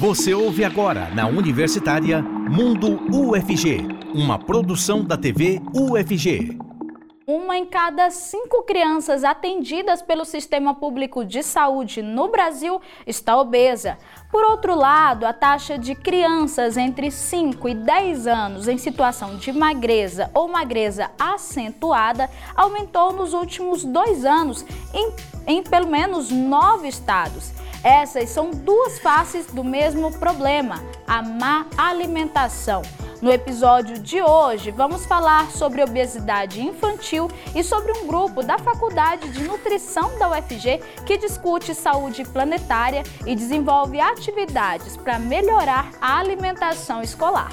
Você ouve agora na Universitária Mundo UFG, uma produção da TV UFG. Uma em cada cinco crianças atendidas pelo Sistema Público de Saúde no Brasil está obesa. Por outro lado, a taxa de crianças entre 5 e 10 anos em situação de magreza ou magreza acentuada aumentou nos últimos dois anos em, em pelo menos nove estados. Essas são duas faces do mesmo problema, a má alimentação. No episódio de hoje, vamos falar sobre obesidade infantil e sobre um grupo da Faculdade de Nutrição da UFG que discute saúde planetária e desenvolve atividades para melhorar a alimentação escolar.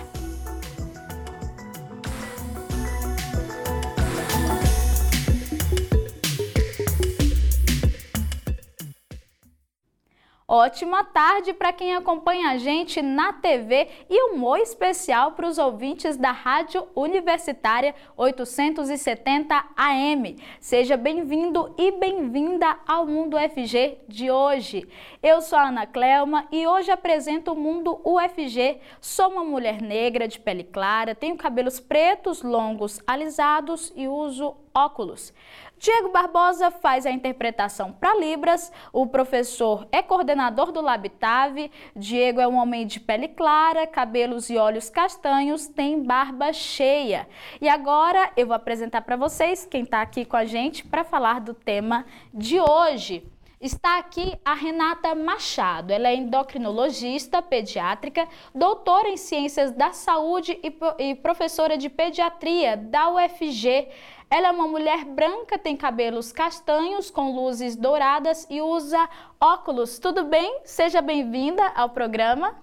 Ótima tarde para quem acompanha a gente na TV e um oi especial para os ouvintes da Rádio Universitária 870 AM. Seja bem-vindo e bem-vinda ao Mundo UFG de hoje. Eu sou a Ana Clelma e hoje apresento o Mundo UFG. Sou uma mulher negra de pele clara, tenho cabelos pretos, longos, alisados e uso óculos. Diego Barbosa faz a interpretação para Libras, o professor é coordenador do Labitave, Diego é um homem de pele clara, cabelos e olhos castanhos, tem barba cheia. E agora eu vou apresentar para vocês quem está aqui com a gente para falar do tema de hoje. Está aqui a Renata Machado. Ela é endocrinologista pediátrica, doutora em ciências da saúde e professora de pediatria da UFG. Ela é uma mulher branca, tem cabelos castanhos com luzes douradas e usa óculos. Tudo bem? Seja bem-vinda ao programa.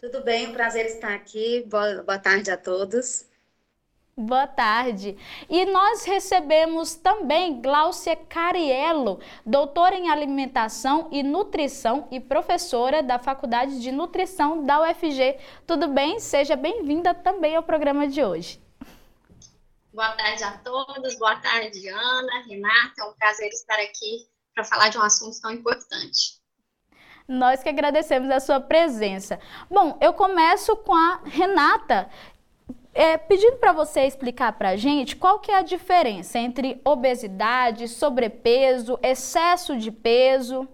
Tudo bem, um prazer estar aqui. Boa, boa tarde a todos. Boa tarde. E nós recebemos também Gláucia Cariello, doutora em alimentação e nutrição e professora da Faculdade de Nutrição da UFG. Tudo bem? Seja bem-vinda também ao programa de hoje. Boa tarde a todos, boa tarde, Ana, Renata. É um prazer estar aqui para falar de um assunto tão importante. Nós que agradecemos a sua presença. Bom, eu começo com a Renata, é, pedindo para você explicar para a gente qual que é a diferença entre obesidade, sobrepeso, excesso de peso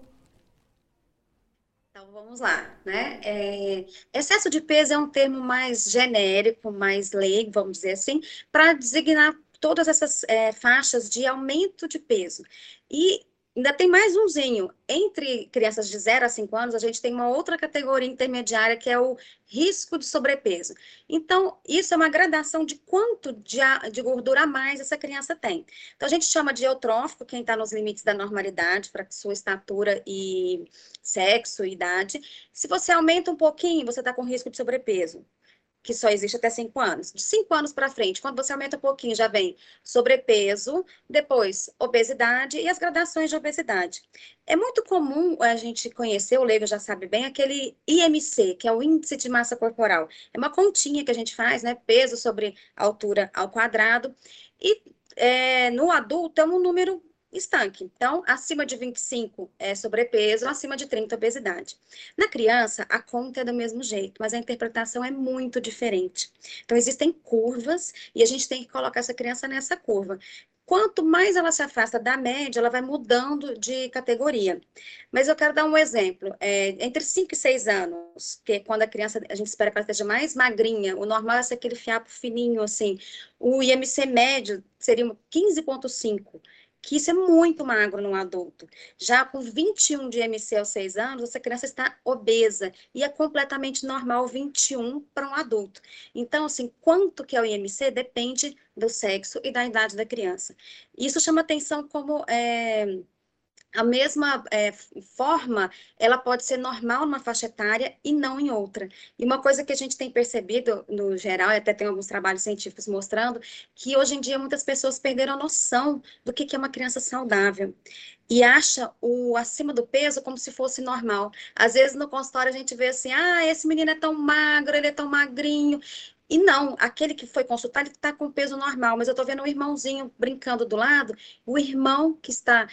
vamos lá, né? É, excesso de peso é um termo mais genérico, mais leigo, vamos dizer assim, para designar todas essas é, faixas de aumento de peso. E Ainda tem mais umzinho. Entre crianças de 0 a 5 anos, a gente tem uma outra categoria intermediária, que é o risco de sobrepeso. Então, isso é uma gradação de quanto de, de gordura a mais essa criança tem. Então, a gente chama de eutrófico, quem está nos limites da normalidade, para sua estatura e sexo e idade. Se você aumenta um pouquinho, você está com risco de sobrepeso que só existe até 5 anos. De 5 anos para frente, quando você aumenta um pouquinho, já vem sobrepeso, depois obesidade e as gradações de obesidade. É muito comum a gente conhecer, o leigo já sabe bem, aquele IMC, que é o índice de massa corporal. É uma continha que a gente faz, né? Peso sobre altura ao quadrado. E é, no adulto é um número estanque. Então, acima de 25 é sobrepeso, acima de 30 obesidade. Na criança, a conta é do mesmo jeito, mas a interpretação é muito diferente. Então, existem curvas e a gente tem que colocar essa criança nessa curva. Quanto mais ela se afasta da média, ela vai mudando de categoria. Mas eu quero dar um exemplo. É, entre 5 e 6 anos, que é quando a criança, a gente espera que ela esteja mais magrinha, o normal é ser aquele fiapo fininho, assim. O IMC médio seria 15,5 que isso é muito magro num adulto. Já com 21 de MC aos 6 anos, essa criança está obesa e é completamente normal 21 para um adulto. Então, assim, quanto que é o IMC depende do sexo e da idade da criança. Isso chama atenção como é, a mesma é, forma, ela pode ser normal numa faixa etária e não em outra. E uma coisa que a gente tem percebido, no geral, e até tem alguns trabalhos científicos mostrando, que hoje em dia muitas pessoas perderam a noção do que, é uma criança saudável. E acha o acima do peso como se fosse normal. Às vezes no consultório a gente vê assim, ah, esse menino é tão magro, ele é tão magrinho. E não, aquele que foi consultar, ele está com peso normal, mas eu estou vendo um irmãozinho brincando do lado, o irmão que está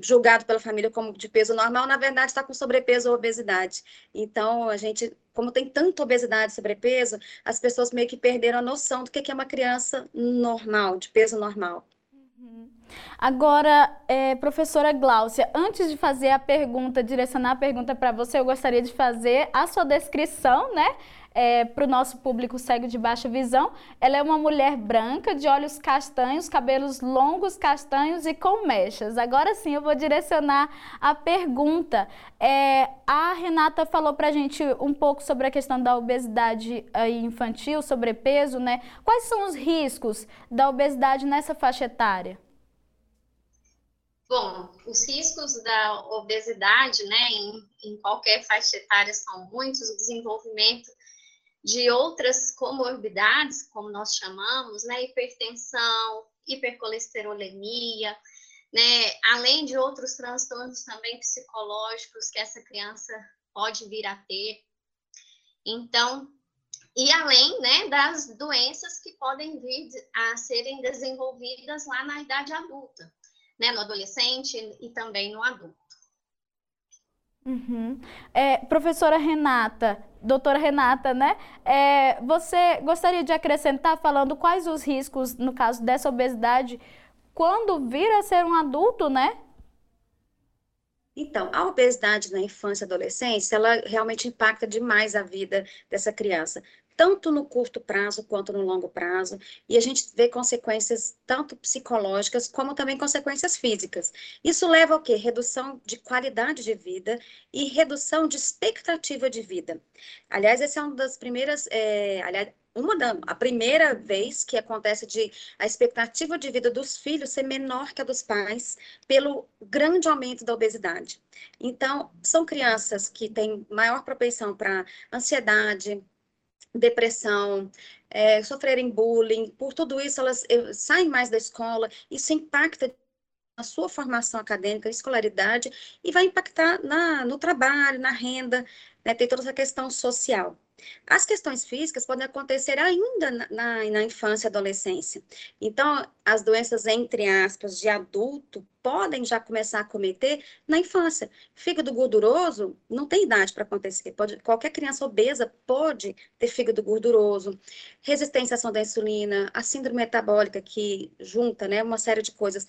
julgado pela família como de peso normal, na verdade está com sobrepeso ou obesidade. Então, a gente, como tem tanta obesidade e sobrepeso, as pessoas meio que perderam a noção do que é uma criança normal, de peso normal. Uhum. Agora, é, professora Gláucia, antes de fazer a pergunta, direcionar a pergunta para você, eu gostaria de fazer a sua descrição, né? É, para o nosso público cego de baixa visão. Ela é uma mulher branca, de olhos castanhos, cabelos longos, castanhos e com mechas. Agora sim, eu vou direcionar a pergunta. É, a Renata falou para a gente um pouco sobre a questão da obesidade infantil, sobrepeso, né? Quais são os riscos da obesidade nessa faixa etária? Bom, os riscos da obesidade, né, em, em, qualquer faixa etária são muitos, o desenvolvimento de outras comorbidades, como nós chamamos, né, hipertensão, hipercolesterolemia, né, além de outros transtornos também psicológicos que essa criança pode vir a ter. Então, e além, né, das doenças que podem vir a serem desenvolvidas lá na idade adulta, né, no adolescente e também no adulto. Uhum. É, professora Renata, doutora Renata, né? É, você gostaria de acrescentar falando quais os riscos, no caso dessa obesidade, quando vir a ser um adulto, né? Então, a obesidade na infância e adolescência, ela realmente impacta demais a vida dessa criança tanto no curto prazo quanto no longo prazo, e a gente vê consequências tanto psicológicas como também consequências físicas. Isso leva ao quê? Redução de qualidade de vida e redução de expectativa de vida. Aliás, essa é uma das primeiras, é, aliás, uma da, a primeira vez que acontece de a expectativa de vida dos filhos ser menor que a dos pais pelo grande aumento da obesidade. Então, são crianças que têm maior propensão para ansiedade, depressão, é, sofrerem bullying, por tudo isso elas eh, saem mais da escola, isso impacta na sua formação acadêmica, escolaridade, e vai impactar na, no trabalho, na renda, né, tem toda essa questão social. As questões físicas podem acontecer ainda na, na, na, infância e adolescência. Então, as doenças, entre aspas, de adulto, podem já começar a cometer na infância. Fígado gorduroso não tem idade para acontecer. Pode, qualquer criança obesa pode ter fígado gorduroso. Resistência à ação da insulina, a síndrome metabólica, que junta né, uma série de coisas,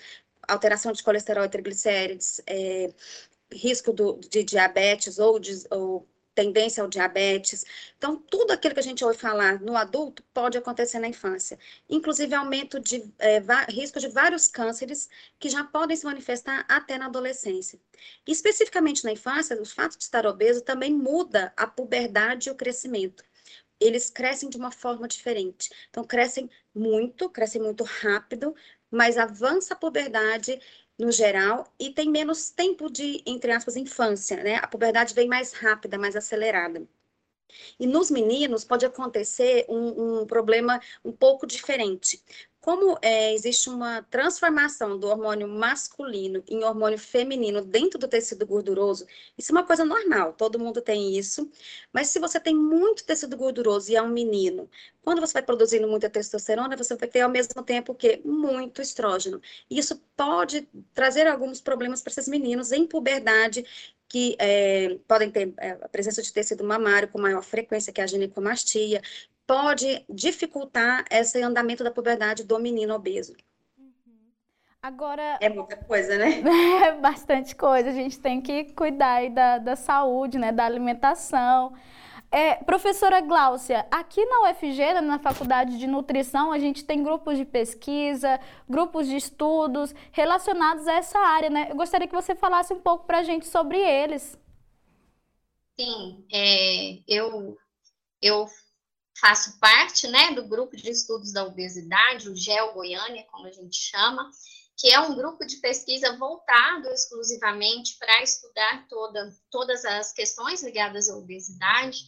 alteração de colesterol e triglicérides, é, risco do, de diabetes ou, de, ou tendência ao diabetes. Então, tudo aquilo que a gente ouve falar no adulto pode acontecer na infância. Inclusive, aumento de é, risco de vários cânceres que já podem se manifestar até na adolescência. Especificamente na infância, o fato de estar obeso também muda a puberdade e o crescimento. Eles crescem de uma forma diferente. Então, crescem muito, crescem muito rápido, mas avança a puberdade no geral, e tem menos tempo de, entre aspas, infância, né? A puberdade vem mais rápida, mais acelerada. E nos meninos pode acontecer um, um problema um pouco diferente como é, existe uma transformação do hormônio masculino em hormônio feminino dentro do tecido gorduroso, isso é uma coisa normal, todo mundo tem isso. Mas se você tem muito tecido gorduroso e é um menino, quando você vai produzindo muita testosterona, você vai ter ao mesmo tempo que muito estrógeno. E isso pode trazer alguns problemas para esses meninos em puberdade que é, podem ter é, a presença de tecido mamário com maior frequência, que é a ginecomastia, pode dificultar esse andamento da puberdade do menino obeso. Uhum. Agora. É muita coisa, né? É bastante coisa. A gente tem que cuidar da, da saúde, né? Da alimentação. É, professora Gláucia, aqui na UFG, na Faculdade de Nutrição, a gente tem grupos de pesquisa, grupos de estudos relacionados a essa área, né? Eu gostaria que você falasse um pouco para a gente sobre eles. Sim, é, eu, eu faço parte né, do grupo de estudos da obesidade, o GEL Goiânia, como a gente chama, que é um grupo de pesquisa voltado exclusivamente para estudar toda, todas as questões ligadas à obesidade.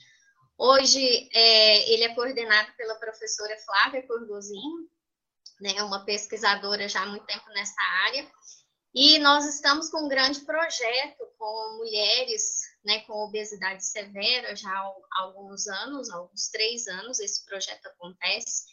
Hoje, é, ele é coordenado pela professora Flávia Corgozinho, né, uma pesquisadora já há muito tempo nessa área, e nós estamos com um grande projeto com mulheres né, com obesidade severa já há alguns anos, há alguns três anos, esse projeto acontece,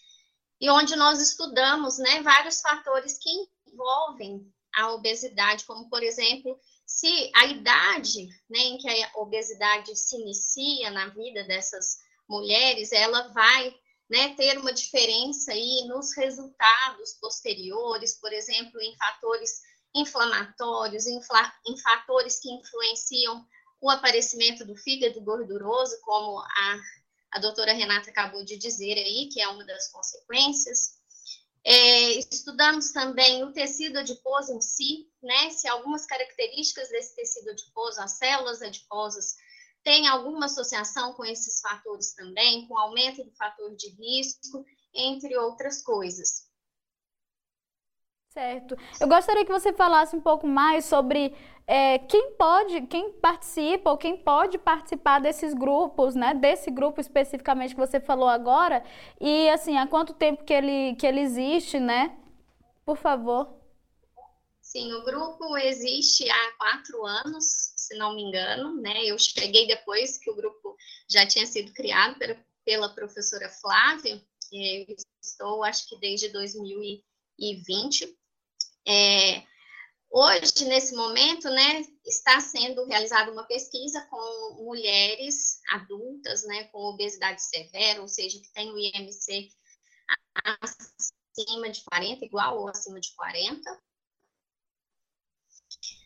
e onde nós estudamos né, vários fatores que envolvem a obesidade, como, por exemplo, se a idade né, em que a obesidade se inicia na vida dessas mulheres, ela vai né, ter uma diferença aí nos resultados posteriores, por exemplo, em fatores inflamatórios, em, em fatores que influenciam o aparecimento do fígado gorduroso, como a, a doutora Renata acabou de dizer aí, que é uma das consequências. É, estudamos também o tecido adiposo em si, né? Se algumas características desse tecido adiposo, as células adiposas, têm alguma associação com esses fatores também, com aumento do fator de risco, entre outras coisas. Certo. Eu gostaria que você falasse um pouco mais sobre é, quem pode, quem participa ou quem pode participar desses grupos, né? Desse grupo especificamente que você falou agora e assim há quanto tempo que ele que ele existe, né? Por favor. Sim, o grupo existe há quatro anos, se não me engano, né? Eu cheguei depois que o grupo já tinha sido criado pela, pela professora Flávia. Eu estou, acho que desde 2020 é, hoje, nesse momento, né, está sendo realizada uma pesquisa com mulheres adultas, né, com obesidade severa, ou seja, que tem o IMC acima de 40, igual ou acima de 40.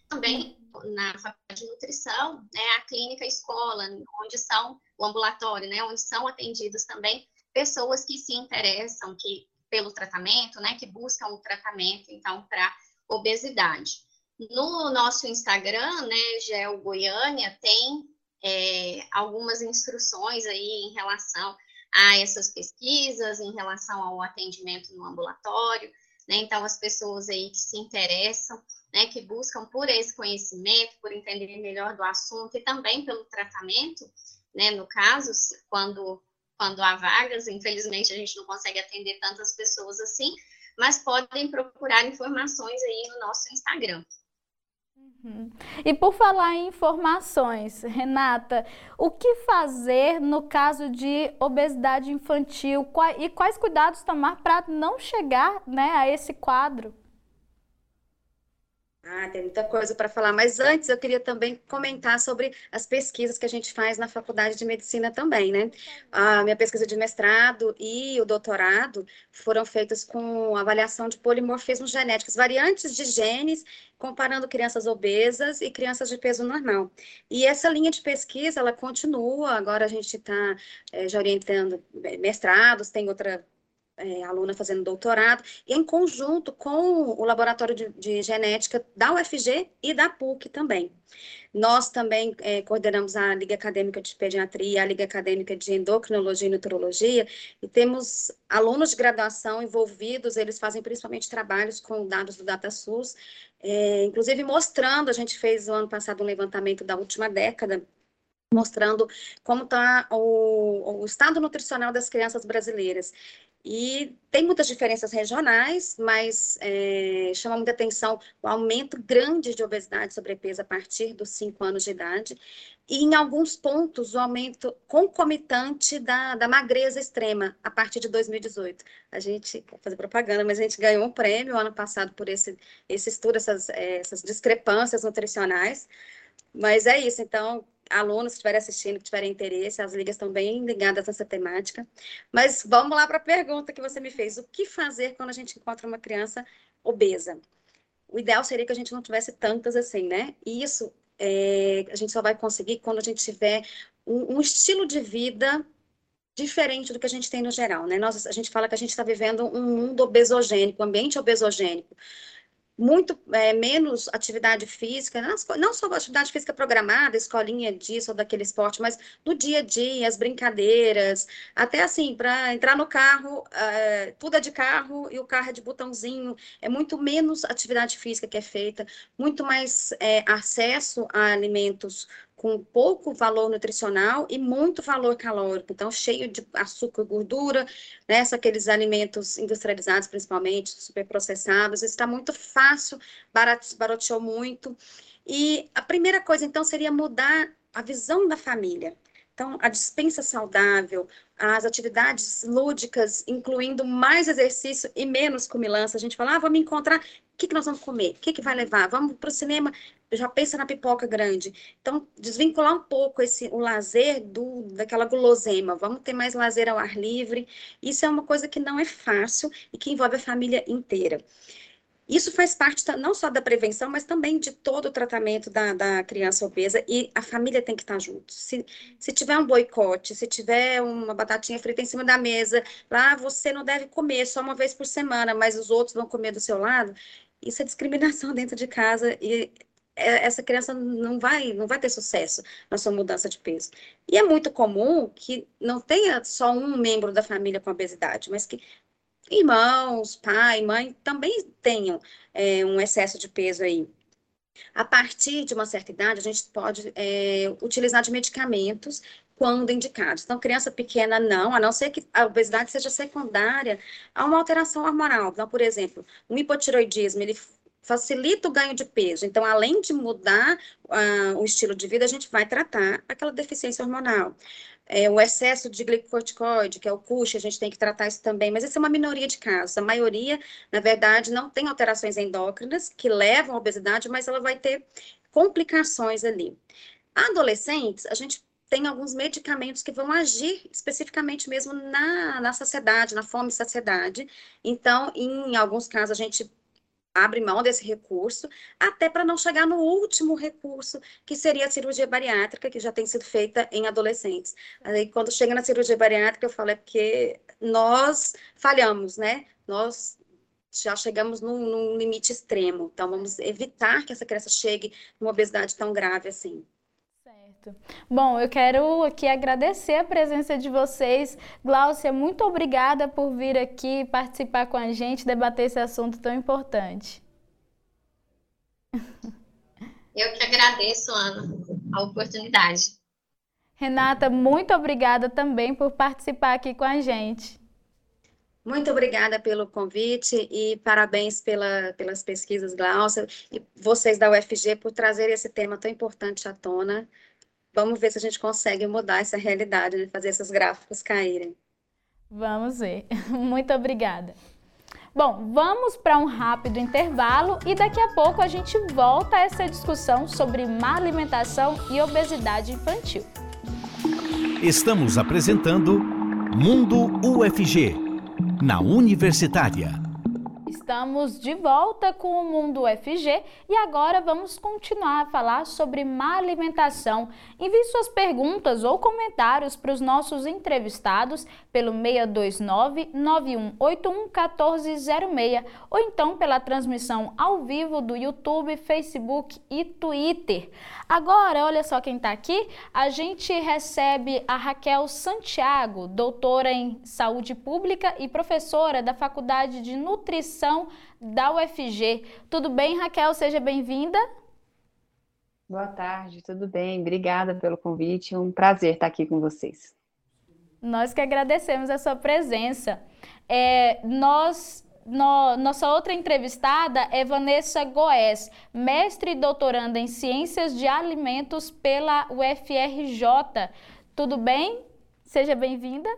Também na faculdade de nutrição, né, a clínica escola, onde são o ambulatório, né, onde são atendidas também pessoas que se interessam, que pelo tratamento, né, que buscam o tratamento, então, para obesidade. No nosso Instagram, né, Gel Goiânia, tem é, algumas instruções aí em relação a essas pesquisas, em relação ao atendimento no ambulatório, né, então as pessoas aí que se interessam, né, que buscam por esse conhecimento, por entender melhor do assunto e também pelo tratamento, né, no caso, quando quando há vagas, infelizmente a gente não consegue atender tantas pessoas assim, mas podem procurar informações aí no nosso Instagram. Uhum. E por falar em informações, Renata, o que fazer no caso de obesidade infantil e quais cuidados tomar para não chegar né, a esse quadro? Ah, tem muita coisa para falar, mas antes eu queria também comentar sobre as pesquisas que a gente faz na Faculdade de Medicina também, né? A minha pesquisa de mestrado e o doutorado foram feitas com avaliação de polimorfismos genéticos, variantes de genes, comparando crianças obesas e crianças de peso normal. E essa linha de pesquisa, ela continua, agora a gente está é, eh, já orientando mestrados, tem outra é, aluna fazendo doutorado, e em conjunto com o Laboratório de, de Genética da UFG e da PUC também. Nós também é, coordenamos a Liga Acadêmica de Pediatria, a Liga Acadêmica de Endocrinologia e Nutrologia, e temos alunos de graduação envolvidos, eles fazem principalmente trabalhos com dados do DataSUS, é, inclusive mostrando, a gente fez o ano passado um levantamento da última década, mostrando como está o, o, estado nutricional das crianças brasileiras. E tem muitas diferenças regionais, mas é, chama muita atenção o aumento grande de obesidade e sobrepeso a partir dos 5 anos de idade. E em alguns pontos, o aumento concomitante da, da magreza extrema a partir de 2018. A gente, vou fazer propaganda, mas a gente ganhou um prêmio ano passado por esse, esse estudo, essas, é, essas discrepâncias nutricionais. Mas é isso, então, alunos que estiverem assistindo, que tiverem interesse, as ligas estão bem ligadas nessa temática. Mas vamos lá para a pergunta que você me fez. O que fazer quando a gente encontra uma criança obesa? O ideal seria que a gente não tivesse tantas assim, né? E isso é, a gente só vai conseguir quando a gente tiver um, um estilo de vida diferente do que a gente tem no geral, né? Nós, a gente fala que a gente está vivendo um mundo obesogênico, um ambiente obesogênico muito é, menos atividade física, não só atividade física programada, escolinha disso ou daquele esporte, mas no dia a dia, as brincadeiras, até assim, para entrar no carro, é, tudo é de carro e o carro é de botãozinho, é muito menos atividade física que é feita, muito mais é, acesso a alimentos com pouco valor nutricional e muito valor calórico, então cheio de açúcar gordura, né, aqueles alimentos industrializados principalmente, superprocessados, está muito fácil, barateou muito. E a primeira coisa, então, seria mudar a visão da família. Então, a dispensa saudável, as atividades lúdicas, incluindo mais exercício e menos comilança. A gente fala, ah, me encontrar que, que nós vamos comer? O que, que vai levar? Vamos para o cinema? Já pensa na pipoca grande. Então, desvincular um pouco esse, o lazer do, daquela gulosema. Vamos ter mais lazer ao ar livre. Isso é uma coisa que não é fácil e que envolve a família inteira. Isso faz parte não só da prevenção, mas também de todo o tratamento da, da criança obesa e a família tem que estar junto. Se, se tiver um boicote, se tiver uma batatinha frita em cima da mesa, lá você não deve comer só uma vez por semana, mas os outros vão comer do seu lado, isso é discriminação dentro de casa e essa criança não vai, não vai ter sucesso na sua mudança de peso. E é muito comum que não tenha só um membro da família com obesidade, mas que irmãos, pai, mãe também tenham é, um excesso de peso aí. A partir de uma certa idade, a gente pode é, utilizar de medicamentos quando indicados. Então, criança pequena não, a não ser que a obesidade seja secundária a uma alteração hormonal. Então, por exemplo, um hipotiroidismo, ele facilita o ganho de peso. Então, além de mudar uh, o estilo de vida, a gente vai tratar aquela deficiência hormonal é, o excesso de glicocorticoide, que é o CUSH, a gente tem que tratar isso também, mas isso é uma minoria de casos. A maioria, na verdade, não tem alterações endócrinas que levam à obesidade, mas ela vai ter complicações ali. Adolescentes, a gente tem alguns medicamentos que vão agir especificamente mesmo na, na saciedade, na fome e saciedade. Então, em alguns casos, a gente abre mão desse recurso, até para não chegar no último recurso, que seria a cirurgia bariátrica, que já tem sido feita em adolescentes. Aí, quando chega na cirurgia bariátrica, eu falo, é porque nós falhamos, né? Nós já chegamos num, num limite extremo. Então, vamos evitar que essa criança chegue numa obesidade tão grave assim. Bom, eu quero aqui agradecer a presença de vocês. Gláucia, muito obrigada por vir aqui participar com a gente, debater esse assunto tão importante. Eu que agradeço, Ana, a oportunidade. Renata, muito obrigada também por participar aqui com a gente. Muito obrigada pelo convite e parabéns pela, pelas pesquisas, Glaucia, e vocês da UFG por trazer esse tema tão importante à tona. Vamos ver se a gente consegue mudar essa realidade, né? fazer esses gráficos caírem. Vamos ver. Muito obrigada. Bom, vamos para um rápido intervalo e daqui a pouco a gente volta a essa discussão sobre má alimentação e obesidade infantil. Estamos apresentando Mundo UFG, na Universitária. Estamos de volta com o Mundo UFG e agora vamos continuar a falar sobre má alimentação. Envie suas perguntas ou comentários para os nossos entrevistados pelo 629 9181 1406 ou então pela transmissão ao vivo do YouTube, Facebook e Twitter. Agora, olha só quem está aqui. A gente recebe a Raquel Santiago, doutora em saúde pública e professora da Faculdade de Nutrição da UFG. Tudo bem, Raquel? Seja bem-vinda. Boa tarde, tudo bem? Obrigada pelo convite. Um prazer estar aqui com vocês. Nós que agradecemos a sua presença. É, nós no, nossa outra entrevistada é Vanessa Goes, mestre e doutoranda em Ciências de Alimentos pela UFRJ. Tudo bem? Seja bem-vinda.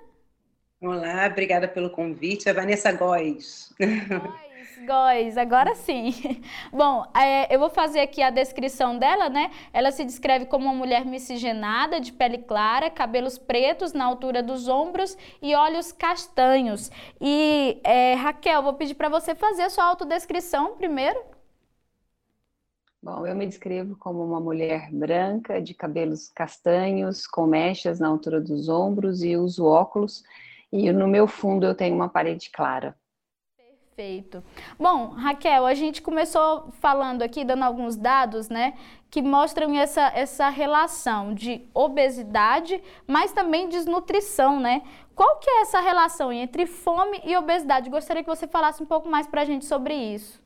Olá, obrigada pelo convite. É Vanessa Góes. Góes, Góes, agora sim. Bom, é, eu vou fazer aqui a descrição dela, né? Ela se descreve como uma mulher miscigenada, de pele clara, cabelos pretos na altura dos ombros e olhos castanhos. E, é, Raquel, vou pedir para você fazer a sua autodescrição primeiro. Bom, eu me descrevo como uma mulher branca, de cabelos castanhos, com mechas na altura dos ombros e uso óculos e no meu fundo eu tenho uma parede clara. Perfeito. Bom, Raquel, a gente começou falando aqui, dando alguns dados, né, que mostram essa, essa relação de obesidade, mas também desnutrição, né? Qual que é essa relação entre fome e obesidade? Gostaria que você falasse um pouco mais para a gente sobre isso.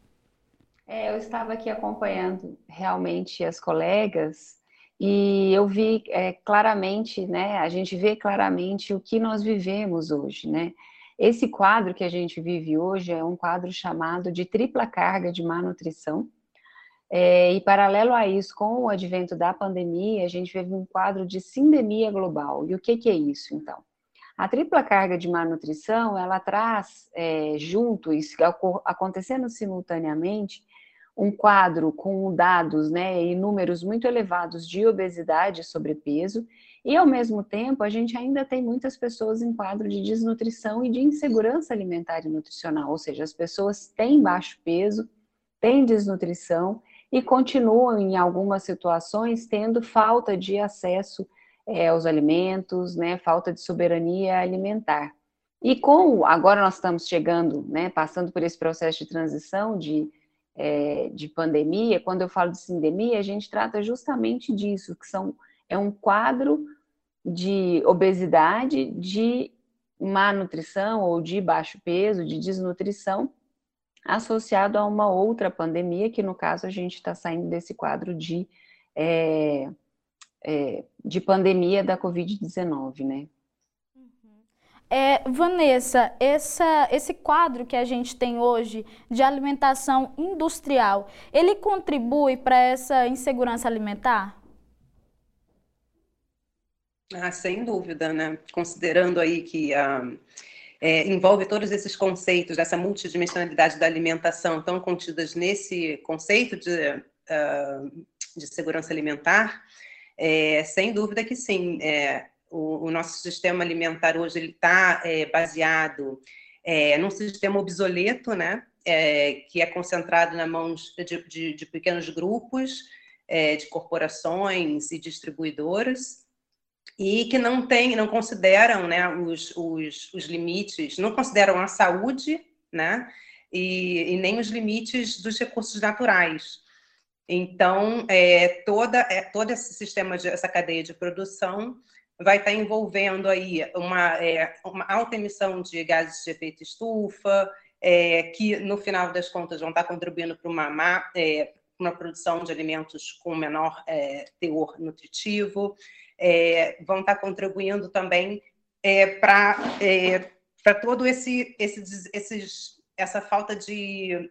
É, eu estava aqui acompanhando realmente as colegas e eu vi é, claramente, né? A gente vê claramente o que nós vivemos hoje, né? Esse quadro que a gente vive hoje é um quadro chamado de tripla carga de má nutrição. É, e paralelo a isso, com o advento da pandemia, a gente vive um quadro de sindemia global. E o que, que é isso, então? A tripla carga de má nutrição, ela traz é, junto, isso acontecendo simultaneamente, um quadro com dados né, e números muito elevados de obesidade e sobrepeso, e ao mesmo tempo a gente ainda tem muitas pessoas em quadro de desnutrição e de insegurança alimentar e nutricional, ou seja, as pessoas têm baixo peso, têm desnutrição e continuam em algumas situações tendo falta de acesso é, aos alimentos, né, falta de soberania alimentar. E com agora nós estamos chegando, né, passando por esse processo de transição de é, de pandemia, quando eu falo de sindemia, a gente trata justamente disso, que são, é um quadro de obesidade, de má nutrição ou de baixo peso, de desnutrição, associado a uma outra pandemia, que no caso a gente está saindo desse quadro de, é, é, de pandemia da Covid-19, né? É, Vanessa, essa, esse quadro que a gente tem hoje de alimentação industrial, ele contribui para essa insegurança alimentar? Ah, sem dúvida, né? Considerando aí que ah, é, envolve todos esses conceitos dessa multidimensionalidade da alimentação tão contidas nesse conceito de, uh, de segurança alimentar, é, sem dúvida que sim. É, o, o nosso sistema alimentar hoje ele está é, baseado é, num sistema obsoleto, né? É, que é concentrado na mãos de, de, de pequenos grupos, é, de corporações e distribuidoras, e que não tem, não consideram, né, os, os, os limites, não consideram a saúde, né, e, e nem os limites dos recursos naturais. Então, é, toda, é, todo esse sistema, de, essa cadeia de produção vai estar envolvendo aí uma, é, uma alta emissão de gases de efeito estufa, é, que no final das contas vão estar contribuindo para uma, é, uma produção de alimentos com menor é, teor nutritivo, é, vão estar contribuindo também é, para para todo esse, esse esses, essa falta de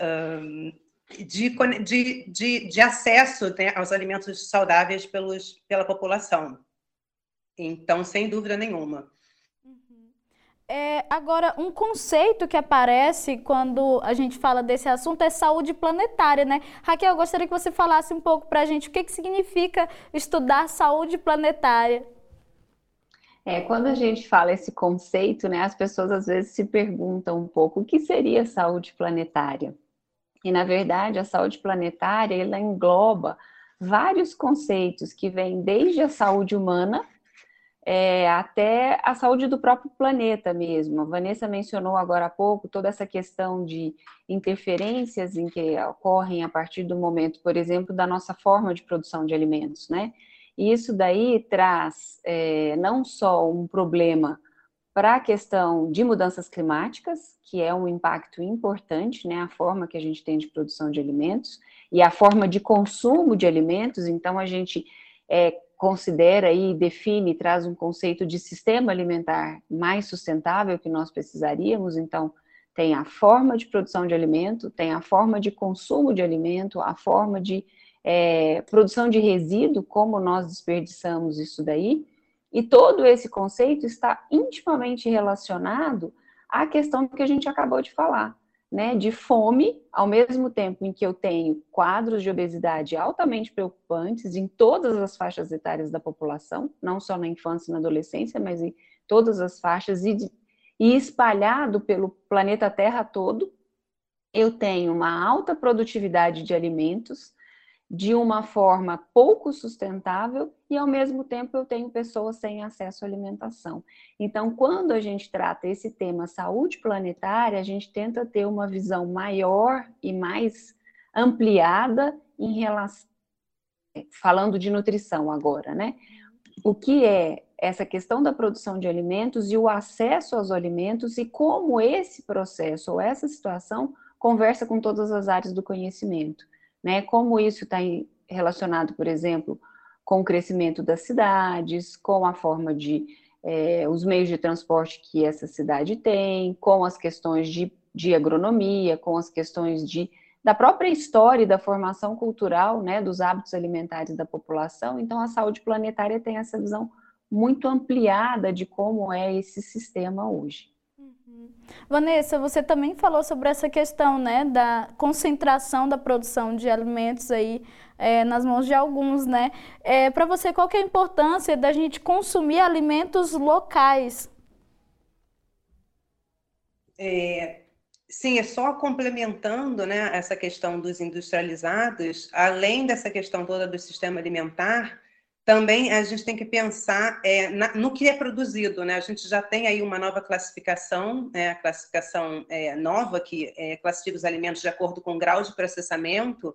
um, de, de, de, de acesso né, aos alimentos saudáveis pelos, pela população. Então, sem dúvida nenhuma. Uhum. É, agora, um conceito que aparece quando a gente fala desse assunto é saúde planetária, né? Raquel, eu gostaria que você falasse um pouco para a gente o que, que significa estudar saúde planetária. É, quando a gente fala esse conceito, né, as pessoas às vezes se perguntam um pouco o que seria saúde planetária. E, na verdade, a saúde planetária, ela engloba vários conceitos que vêm desde a saúde humana é, até a saúde do próprio planeta mesmo. A Vanessa mencionou agora há pouco toda essa questão de interferências em que ocorrem a partir do momento, por exemplo, da nossa forma de produção de alimentos, né? E isso daí traz é, não só um problema para a questão de mudanças climáticas, que é um impacto importante, né, a forma que a gente tem de produção de alimentos e a forma de consumo de alimentos, então a gente é, considera e define, traz um conceito de sistema alimentar mais sustentável que nós precisaríamos, então tem a forma de produção de alimento, tem a forma de consumo de alimento, a forma de é, produção de resíduo, como nós desperdiçamos isso daí, e todo esse conceito está intimamente relacionado à questão que a gente acabou de falar, né? De fome, ao mesmo tempo em que eu tenho quadros de obesidade altamente preocupantes em todas as faixas etárias da população, não só na infância e na adolescência, mas em todas as faixas e, e espalhado pelo planeta Terra todo, eu tenho uma alta produtividade de alimentos de uma forma pouco sustentável e, ao mesmo tempo, eu tenho pessoas sem acesso à alimentação. Então, quando a gente trata esse tema saúde planetária, a gente tenta ter uma visão maior e mais ampliada em relação. Falando de nutrição agora, né? O que é essa questão da produção de alimentos e o acesso aos alimentos e como esse processo ou essa situação conversa com todas as áreas do conhecimento né? Como isso está relacionado, por exemplo, com o crescimento das cidades, com a forma de é, os meios de transporte que essa cidade tem, com as questões de, de agronomia, com as questões de da própria história e da formação cultural, né, dos hábitos alimentares da população. Então, a saúde planetária tem essa visão muito ampliada de como é esse sistema hoje. Vanessa, você também falou sobre essa questão, né, da concentração da produção de alimentos aí é, nas mãos de alguns, né? É, Para você, qual que é a importância da gente consumir alimentos locais? É, sim, é só complementando, né, essa questão dos industrializados, além dessa questão toda do sistema alimentar, também a gente tem que pensar é, na, no que é produzido, né? A gente já tem aí uma nova classificação, né? a classificação é, nova que é, classifica os alimentos de acordo com o grau de processamento,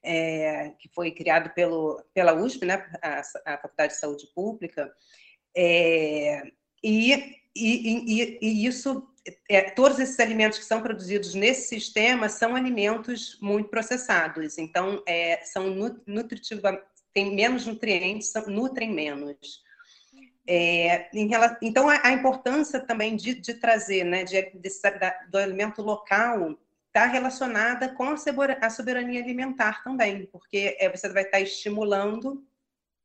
é, que foi criado pelo, pela USP, né? a, a Faculdade de Saúde Pública, é, e, e, e, e, isso, é, todos esses alimentos que são produzidos nesse sistema são alimentos muito processados, então são nutritivamente têm menos nutrientes, nutrem menos. É, relação, então, a, a, importância também de, de trazer, né, de, da, do alimento local está relacionada com a soberania alimentar também, porque é, você vai estar estimulando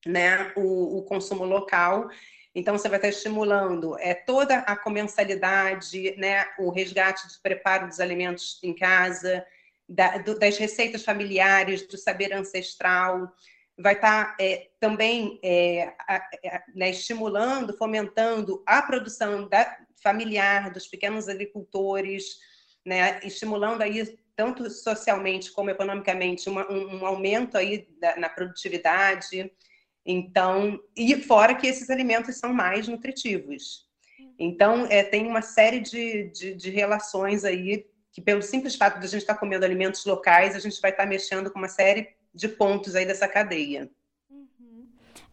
né, o, o, consumo local, então você vai estar estimulando é, toda a comensalidade, né, o resgate de preparo dos alimentos em casa, da, do, das receitas familiares, do saber ancestral, vai estar tá, é, também é, é, né, estimulando, fomentando a produção da, familiar dos pequenos agricultores, né, estimulando aí tanto socialmente como economicamente uma, um, um, aumento aí da, na produtividade. Então, e fora que esses alimentos são mais nutritivos. Então, é, tem uma série de, de, de relações aí que, pelo simples fato de a gente estar comendo alimentos locais, a gente vai estar mexendo com uma série de pontos aí dessa cadeia. Uhum.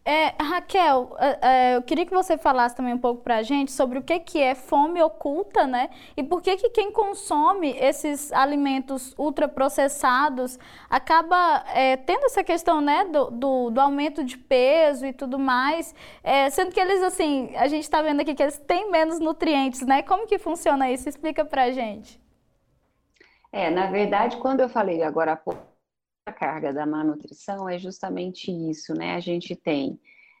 É, Raquel, é, é, eu queria que você falasse também um pouco para a gente sobre o que, que é fome oculta, né? E por que, que quem consome esses alimentos ultraprocessados acaba é, tendo essa questão, né, do, do, do, aumento de peso e tudo mais, é, sendo que eles, assim, a gente está vendo aqui que eles têm menos nutrientes, né? Como que funciona isso? Explica para a gente. É, na verdade, quando eu falei agora há pouco carga da má nutrição é justamente isso, né? A gente tem,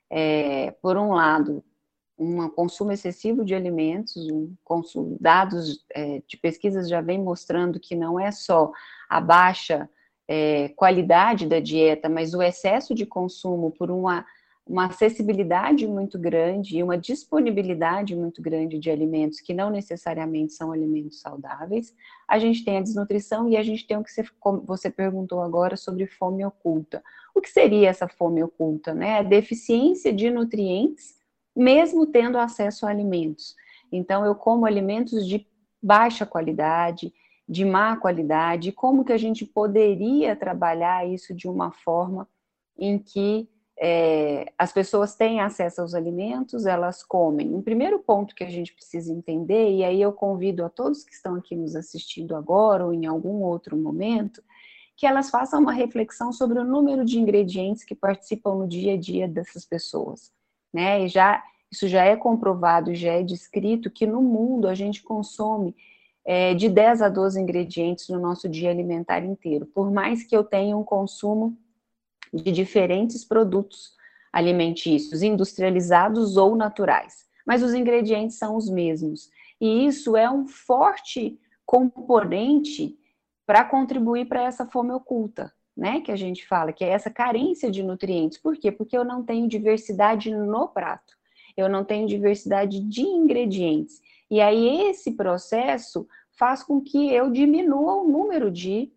é, por um lado, um consumo excessivo de alimentos, um consumo, dados é, de pesquisas já vem mostrando que não é só a baixa é, qualidade da dieta, mas o excesso de consumo por uma uma acessibilidade muito grande e uma disponibilidade muito grande de alimentos que não necessariamente são alimentos saudáveis, a gente tem a desnutrição e a gente tem o que você, você perguntou agora sobre fome oculta. O que seria essa fome oculta? Né? A deficiência de nutrientes, mesmo tendo acesso a alimentos. Então, eu como alimentos de baixa qualidade, de má qualidade, como que a gente poderia trabalhar isso de uma forma em que é, as pessoas têm acesso aos alimentos, elas comem. Um primeiro ponto que a gente precisa entender, e aí eu convido a todos que estão aqui nos assistindo agora ou em algum outro momento, que elas façam uma reflexão sobre o número de ingredientes que participam no dia a dia dessas pessoas, né? E já isso já é comprovado, já é descrito que no mundo a gente consome é, de 10 a 12 ingredientes no nosso dia alimentar inteiro. Por mais que eu tenha um consumo de diferentes produtos alimentícios, industrializados ou naturais, mas os ingredientes são os mesmos. E isso é um forte componente para contribuir para essa fome oculta, né? Que a gente fala, que é essa carência de nutrientes. Por quê? Porque eu não tenho diversidade no prato, eu não tenho diversidade de ingredientes. E aí esse processo faz com que eu diminua o número de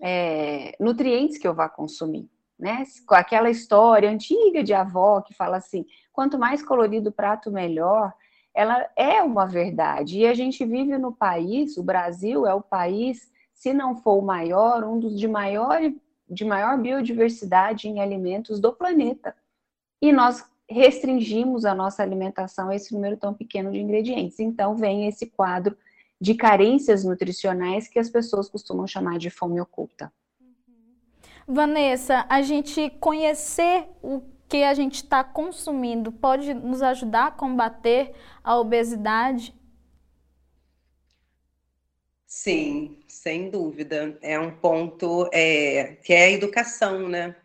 é, nutrientes que eu vá consumir né? Com aquela história antiga de avó que fala assim: quanto mais colorido o prato, melhor. Ela é uma verdade. E a gente vive no país, o Brasil é o país, se não for o maior, um dos de maior, de maior biodiversidade em alimentos do planeta. E nós restringimos a nossa alimentação a esse número tão pequeno de ingredientes. Então, vem esse quadro de carências nutricionais que as pessoas costumam chamar de fome oculta. Vanessa, a gente conhecer o que a gente está consumindo pode nos ajudar a combater a obesidade? Sim, sem dúvida. É um ponto é, que é a educação, né?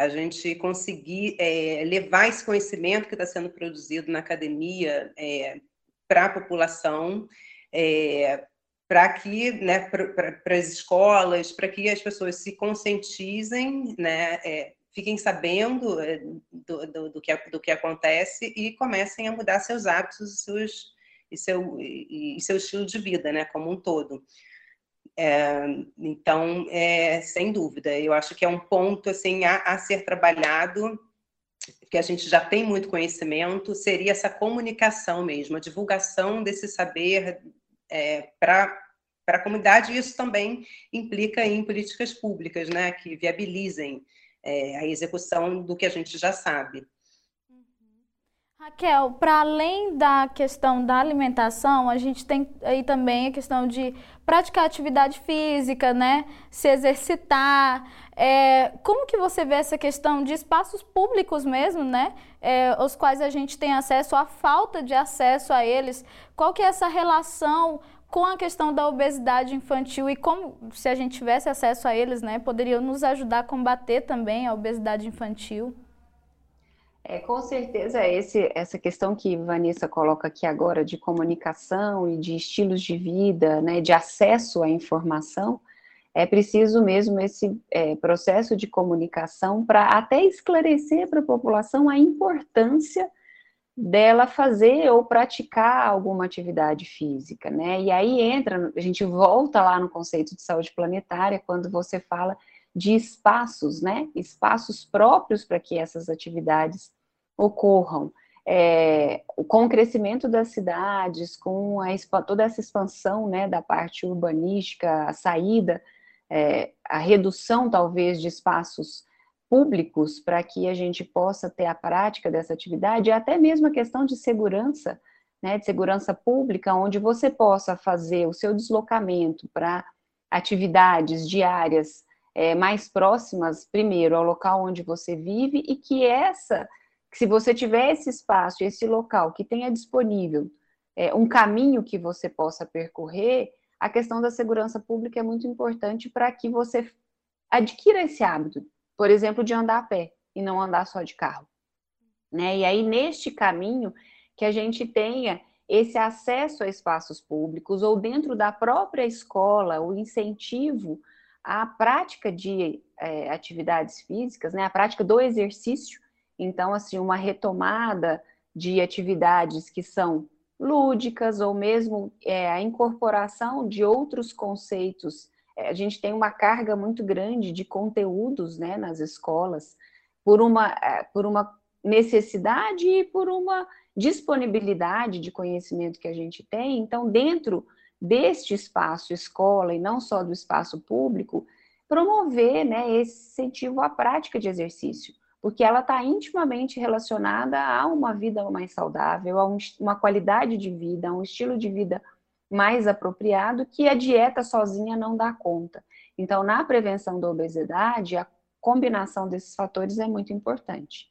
a gente conseguir é, levar esse conhecimento que está sendo produzido na academia é, para a população, é, para que, né, para as escolas, para que as pessoas se conscientizem, né, é, fiquem sabendo é, do, do, do, que, do que acontece e comecem a mudar seus hábitos seus, e, seu, e, e seu estilo de vida, né, como um todo. É, então, é, sem dúvida, eu acho que é um ponto assim a, a, ser trabalhado, que a gente já tem muito conhecimento, seria essa comunicação mesmo, a divulgação desse saber é, para a comunidade, isso também implica em políticas públicas, né, que viabilizem é, a execução do que a gente já sabe. Raquel, para além da questão da alimentação, a gente tem aí também a questão de praticar atividade física, né? Se exercitar. É, como que você vê essa questão de espaços públicos mesmo, né? É, os quais a gente tem acesso, a falta de acesso a eles. Qual que é essa relação com a questão da obesidade infantil e como, se a gente tivesse acesso a eles, né, poderiam nos ajudar a combater também a obesidade infantil? É, com certeza, esse, essa questão que Vanessa coloca aqui agora de comunicação e de estilos de vida, né, de acesso à informação, é preciso mesmo esse é, processo de comunicação para até esclarecer para a população a importância dela fazer ou praticar alguma atividade física, né? E aí entra, a gente volta lá no conceito de saúde planetária, quando você fala de espaços, né? Espaços próprios para que essas atividades ocorram. É, com o crescimento das cidades, com a, toda essa expansão né, da parte urbanística, a saída, é, a redução talvez de espaços públicos para que a gente possa ter a prática dessa atividade, e até mesmo a questão de segurança, né, de segurança pública, onde você possa fazer o seu deslocamento para atividades diárias é, mais próximas, primeiro, ao local onde você vive, e que essa, que se você tiver esse espaço, esse local que tenha disponível é, um caminho que você possa percorrer, a questão da segurança pública é muito importante para que você adquira esse hábito, por exemplo, de andar a pé e não andar só de carro. Né? E aí, neste caminho, que a gente tenha esse acesso a espaços públicos ou dentro da própria escola, o incentivo a prática de é, atividades físicas, né, a prática do exercício, então, assim, uma retomada de atividades que são lúdicas ou mesmo é, a incorporação de outros conceitos. É, a gente tem uma carga muito grande de conteúdos, né, nas escolas, por uma, é, por uma necessidade e por uma disponibilidade de conhecimento que a gente tem. Então, dentro deste espaço escola e não só do espaço público, promover né, esse incentivo à prática de exercício, porque ela está intimamente relacionada a uma vida mais saudável, a um, uma qualidade de vida, a um estilo de vida mais apropriado que a dieta sozinha não dá conta. Então, na prevenção da obesidade, a combinação desses fatores é muito importante.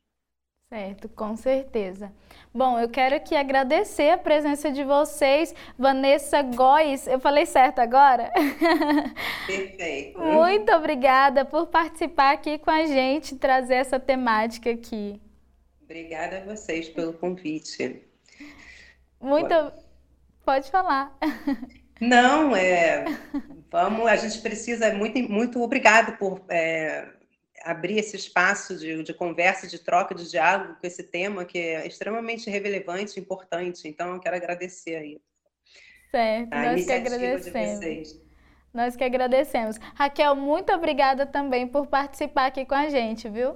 Certo, com certeza. Bom, eu quero aqui agradecer a presença de vocês, Vanessa Góes. Eu falei certo agora? Perfeito. Muito obrigada por participar aqui com a gente, trazer essa temática aqui. Obrigada a vocês pelo convite. Muito. Pode, Pode falar. Não, é. Vamos, a gente precisa muito, muito obrigado por é, abrir esse espaço de, de conversa, de troca, de diálogo com esse tema que é extremamente relevante e importante. Então, eu quero agradecer aí. Certo, a nós que agradecemos. Nós que agradecemos. Raquel, muito obrigada também por participar aqui com a gente, viu?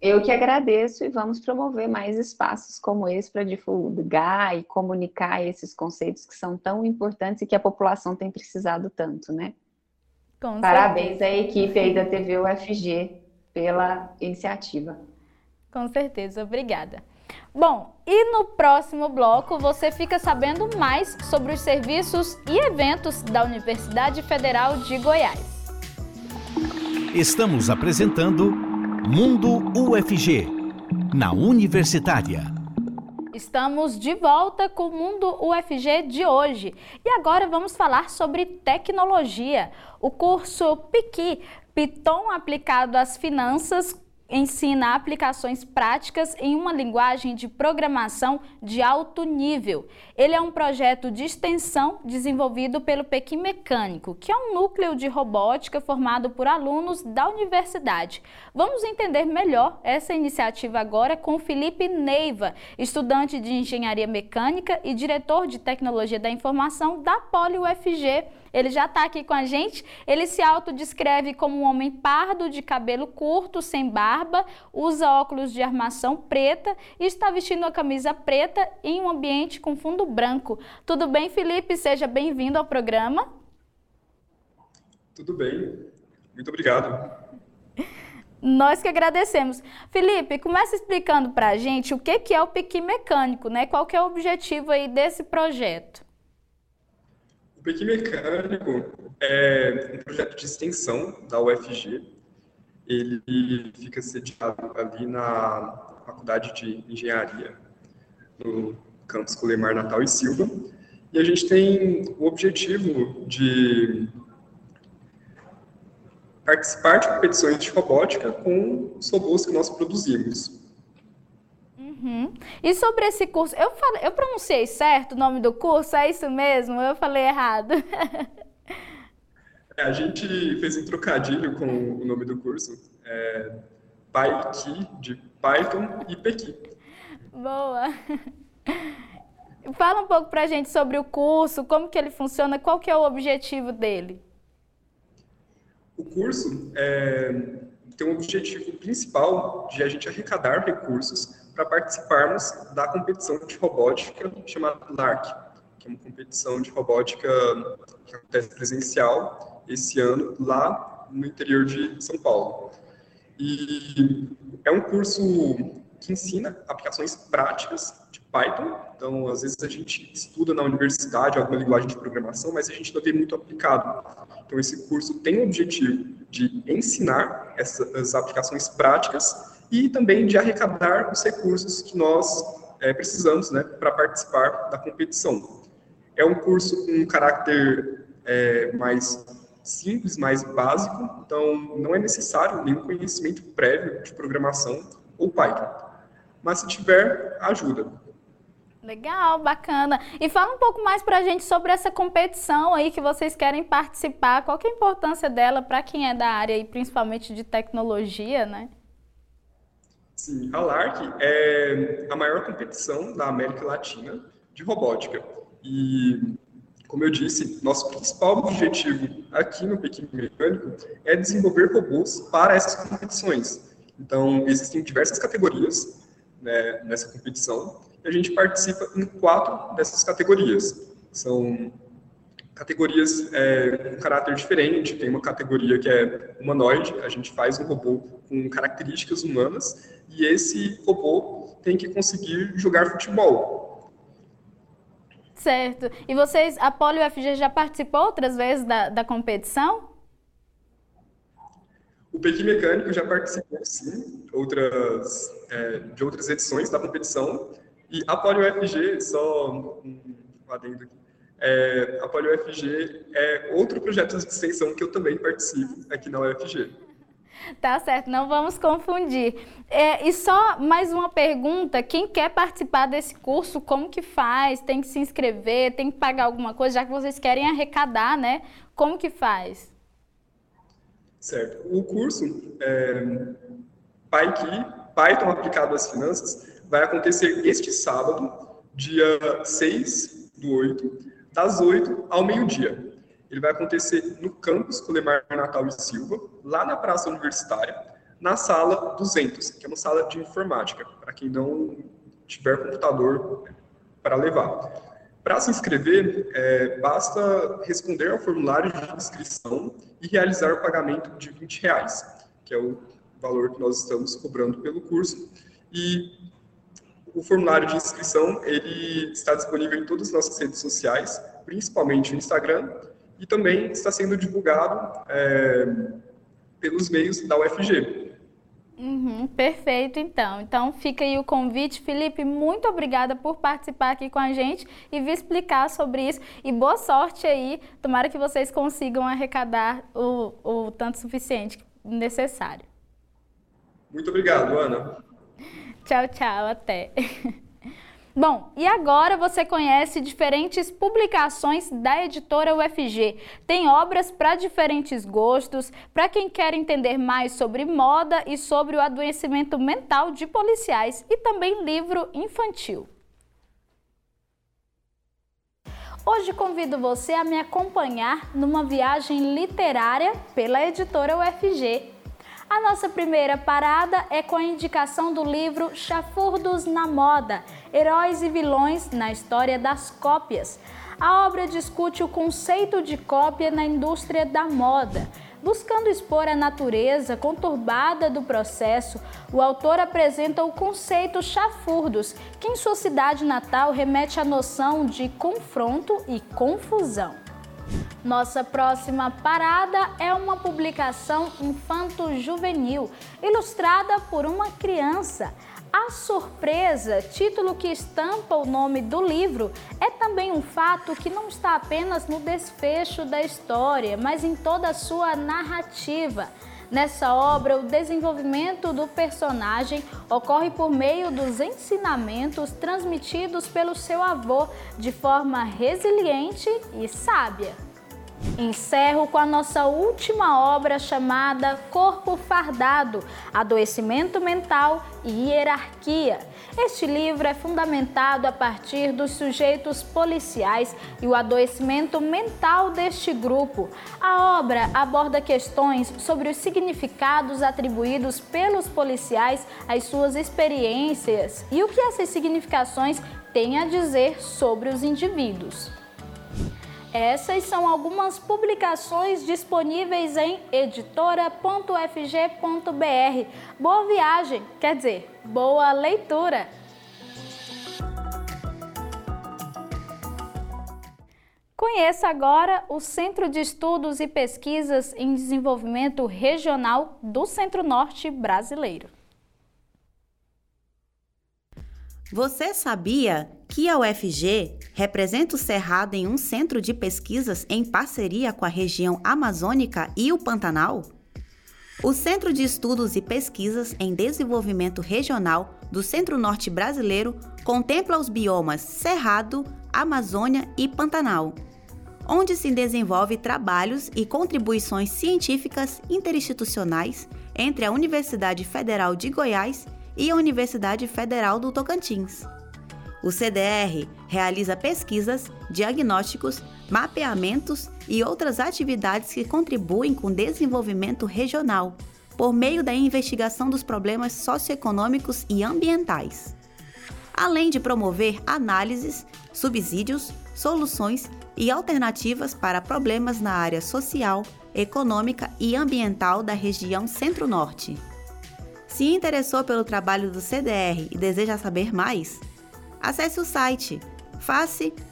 Eu que agradeço e vamos promover mais espaços como esse para divulgar e comunicar esses conceitos que são tão importantes e que a população tem precisado tanto, né? Com Parabéns certeza. à equipe aí da TV UFG pela iniciativa. Com certeza, obrigada. Bom, e no próximo bloco você fica sabendo mais sobre os serviços e eventos da Universidade Federal de Goiás. Estamos apresentando Mundo UFG, na Universitária. Estamos de volta com o Mundo UFG de hoje e agora vamos falar sobre tecnologia. O curso PIQui, Piton aplicado às finanças, ensina aplicações práticas em uma linguagem de programação de alto nível. Ele é um projeto de extensão desenvolvido pelo Pequim Mecânico, que é um núcleo de robótica formado por alunos da universidade. Vamos entender melhor essa iniciativa agora com Felipe Neiva, estudante de engenharia mecânica e diretor de tecnologia da informação da Poli UFG. Ele já está aqui com a gente. Ele se autodescreve como um homem pardo, de cabelo curto, sem barba, usa óculos de armação preta e está vestindo uma camisa preta em um ambiente com fundo branco. Tudo bem, Felipe? Seja bem-vindo ao programa. Tudo bem. Muito obrigado. Nós que agradecemos. Felipe, começa explicando para a gente o que é o Piqui Mecânico, né? Qual que é o objetivo aí desse projeto? O Pequi Mecânico é um projeto de extensão da UFG. Ele fica sediado ali na Faculdade de Engenharia, no campus Colemar Natal e Silva. E a gente tem o objetivo de participar de competições de robótica com os robôs que nós produzimos. Uhum. E sobre esse curso, eu, falei, eu pronunciei certo o nome do curso? É isso mesmo? Eu falei errado. É, a gente fez um trocadilho com o nome do curso, é, PyKey, de Python e Pequi. Boa! Fala um pouco para a gente sobre o curso, como que ele funciona, qual que é o objetivo dele? O curso é, tem um objetivo principal de a gente arrecadar recursos para participarmos da competição de robótica chamada LARC, que é uma competição de robótica que acontece presencial esse ano lá no interior de São Paulo. E é um curso que ensina aplicações práticas de Python. Então, às vezes a gente estuda na universidade alguma linguagem de programação, mas a gente não vê muito aplicado. Então, esse curso tem o objetivo de ensinar essas aplicações práticas e também de arrecadar os recursos que nós é, precisamos né, para participar da competição. É um curso com um caráter é, mais simples, mais básico, então não é necessário nenhum conhecimento prévio de programação ou Python. Mas se tiver, ajuda. Legal, bacana. E fala um pouco mais para a gente sobre essa competição aí que vocês querem participar. Qual que é a importância dela para quem é da área e principalmente de tecnologia, né? Sim, a LARC é a maior competição da América Latina de robótica. E, como eu disse, nosso principal objetivo aqui no Pequim Mecânico é desenvolver robôs para essas competições. Então, existem diversas categorias né, nessa competição e a gente participa em quatro dessas categorias. São categorias é, com caráter diferente. Tem uma categoria que é humanoide, a gente faz um robô com características humanas e esse robô tem que conseguir jogar futebol. Certo. E vocês, a Poli UFG já participou outras vezes da, da competição? O Pequi Mecânico já participou, sim, outras, é, de outras edições da competição. E a Poli UFG, só um adendo aqui, é, a Poli UFG é outro projeto de extensão que eu também participo aqui na UFG. Tá certo, não vamos confundir. É, e só mais uma pergunta: quem quer participar desse curso, como que faz? Tem que se inscrever? Tem que pagar alguma coisa, já que vocês querem arrecadar, né? Como que faz? Certo. O curso é, PyKey, Python aplicado às finanças, vai acontecer este sábado, dia 6 do 8, das 8 ao meio-dia. Ele vai acontecer no campus Colemar Natal e Silva, lá na Praça Universitária, na sala 200, que é uma sala de informática, para quem não tiver computador para levar. Para se inscrever, é, basta responder ao formulário de inscrição e realizar o pagamento de 20 reais, que é o valor que nós estamos cobrando pelo curso. E o formulário de inscrição ele está disponível em todas as nossas redes sociais, principalmente no Instagram, e também está sendo divulgado é, pelos meios da UFG. Uhum, perfeito, então. Então fica aí o convite. Felipe, muito obrigada por participar aqui com a gente e vir explicar sobre isso. E boa sorte aí. Tomara que vocês consigam arrecadar o, o tanto suficiente necessário. Muito obrigado, Ana. Tchau, tchau, até. Bom, e agora você conhece diferentes publicações da editora UFG. Tem obras para diferentes gostos, para quem quer entender mais sobre moda e sobre o adoecimento mental de policiais e também livro infantil. Hoje convido você a me acompanhar numa viagem literária pela editora UFG a nossa primeira parada é com a indicação do livro Chafurdos na Moda: Heróis e Vilões na História das Cópias. A obra discute o conceito de cópia na indústria da moda. Buscando expor a natureza conturbada do processo, o autor apresenta o conceito chafurdos, que em sua cidade natal remete à noção de confronto e confusão. Nossa próxima parada é uma publicação infanto-juvenil, ilustrada por uma criança. A surpresa, título que estampa o nome do livro, é também um fato que não está apenas no desfecho da história, mas em toda a sua narrativa. Nessa obra, o desenvolvimento do personagem ocorre por meio dos ensinamentos transmitidos pelo seu avô de forma resiliente e sábia. Encerro com a nossa última obra chamada Corpo Fardado: Adoecimento Mental e Hierarquia. Este livro é fundamentado a partir dos sujeitos policiais e o adoecimento mental deste grupo. A obra aborda questões sobre os significados atribuídos pelos policiais às suas experiências e o que essas significações têm a dizer sobre os indivíduos. Essas são algumas publicações disponíveis em editora.fg.br. Boa viagem, quer dizer, boa leitura! Conheça agora o Centro de Estudos e Pesquisas em Desenvolvimento Regional do Centro-Norte Brasileiro. Você sabia que a UFG representa o Cerrado em um centro de pesquisas em parceria com a região amazônica e o Pantanal? O Centro de Estudos e Pesquisas em Desenvolvimento Regional do Centro-Norte Brasileiro contempla os biomas Cerrado, Amazônia e Pantanal, onde se desenvolve trabalhos e contribuições científicas interinstitucionais entre a Universidade Federal de Goiás e a Universidade Federal do Tocantins. O CDR realiza pesquisas, diagnósticos, mapeamentos e outras atividades que contribuem com o desenvolvimento regional, por meio da investigação dos problemas socioeconômicos e ambientais. Além de promover análises, subsídios, soluções e alternativas para problemas na área social, econômica e ambiental da região Centro-Norte. Se interessou pelo trabalho do CDR e deseja saber mais, acesse o site face.ufg.br.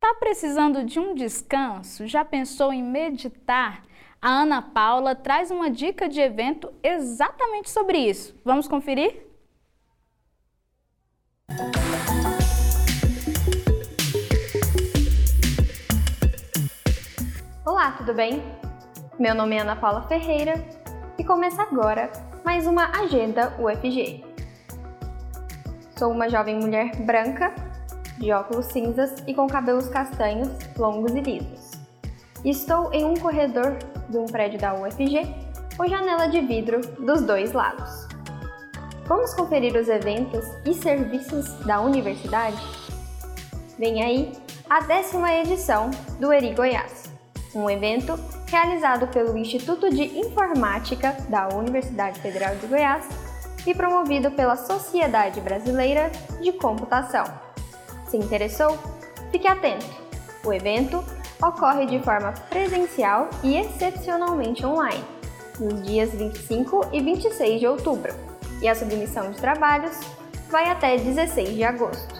Tá precisando de um descanso? Já pensou em meditar? A Ana Paula traz uma dica de evento exatamente sobre isso. Vamos conferir? Olá, tudo bem? Meu nome é Ana Paula Ferreira e começa agora mais uma Agenda UFG. Sou uma jovem mulher branca, de óculos cinzas e com cabelos castanhos, longos e lisos. Estou em um corredor de um prédio da UFG com janela de vidro dos dois lados. Vamos conferir os eventos e serviços da universidade? Vem aí a décima edição do Eri Goiás um evento realizado pelo Instituto de Informática da Universidade Federal de Goiás e promovido pela Sociedade Brasileira de Computação. Se interessou? Fique atento! O evento ocorre de forma presencial e excepcionalmente online, nos dias 25 e 26 de outubro, e a submissão de trabalhos vai até 16 de agosto.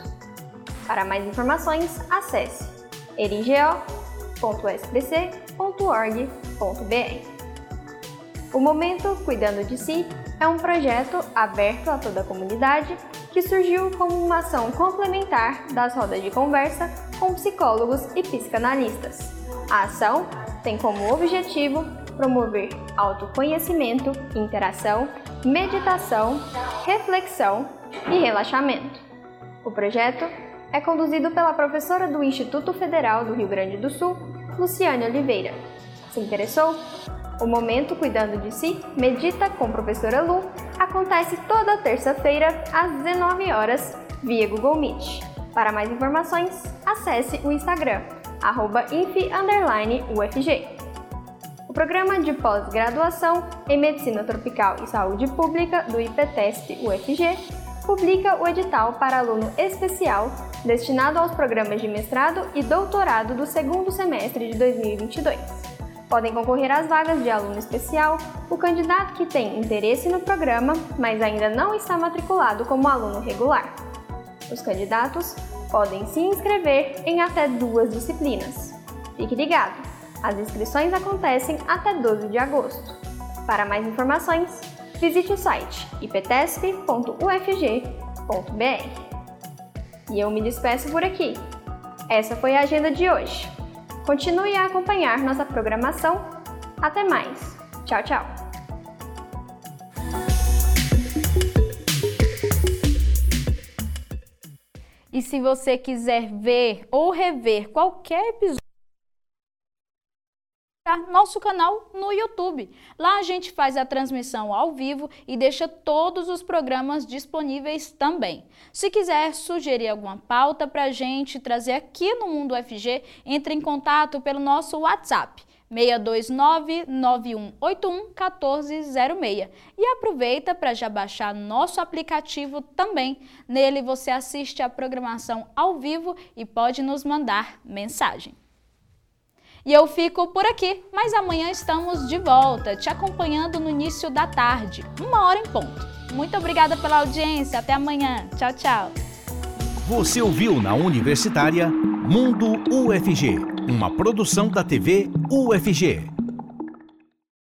Para mais informações, acesse erigeo www.sbc.org.br. O Momento Cuidando de Si é um projeto aberto a toda a comunidade que surgiu como uma ação complementar das rodas de conversa com psicólogos e psicanalistas. A ação tem como objetivo promover autoconhecimento, interação, meditação, reflexão e relaxamento. O projeto é conduzido pela professora do Instituto Federal do Rio Grande do Sul, Luciane Oliveira. Se interessou? O Momento Cuidando de Si, Medita com Professora Lu, acontece toda terça-feira às 19 horas via Google Meet. Para mais informações, acesse o Instagram, infi_ufg. O programa de pós-graduação em Medicina Tropical e Saúde Pública do IPTESP UFG publica o edital para aluno especial destinado aos programas de mestrado e doutorado do segundo semestre de 2022. Podem concorrer às vagas de aluno especial o candidato que tem interesse no programa, mas ainda não está matriculado como aluno regular. Os candidatos podem se inscrever em até duas disciplinas. Fique ligado! As inscrições acontecem até 12 de agosto. Para mais informações, visite o site iptesp.ufg.br. E eu me despeço por aqui. Essa foi a agenda de hoje. Continue a acompanhar nossa programação. Até mais. Tchau, tchau. E se você quiser ver ou rever qualquer episódio, nosso canal no YouTube. Lá a gente faz a transmissão ao vivo e deixa todos os programas disponíveis também. Se quiser sugerir alguma pauta para a gente trazer aqui no Mundo UFG, entre em contato pelo nosso WhatsApp 629-9181-1406 e aproveita para já baixar nosso aplicativo também. Nele você assiste a programação ao vivo e pode nos mandar mensagem. E eu fico por aqui, mas amanhã estamos de volta, te acompanhando no início da tarde, uma hora em ponto. Muito obrigada pela audiência, até amanhã. Tchau, tchau. Você ouviu na Universitária Mundo UFG, uma produção da TV UFG.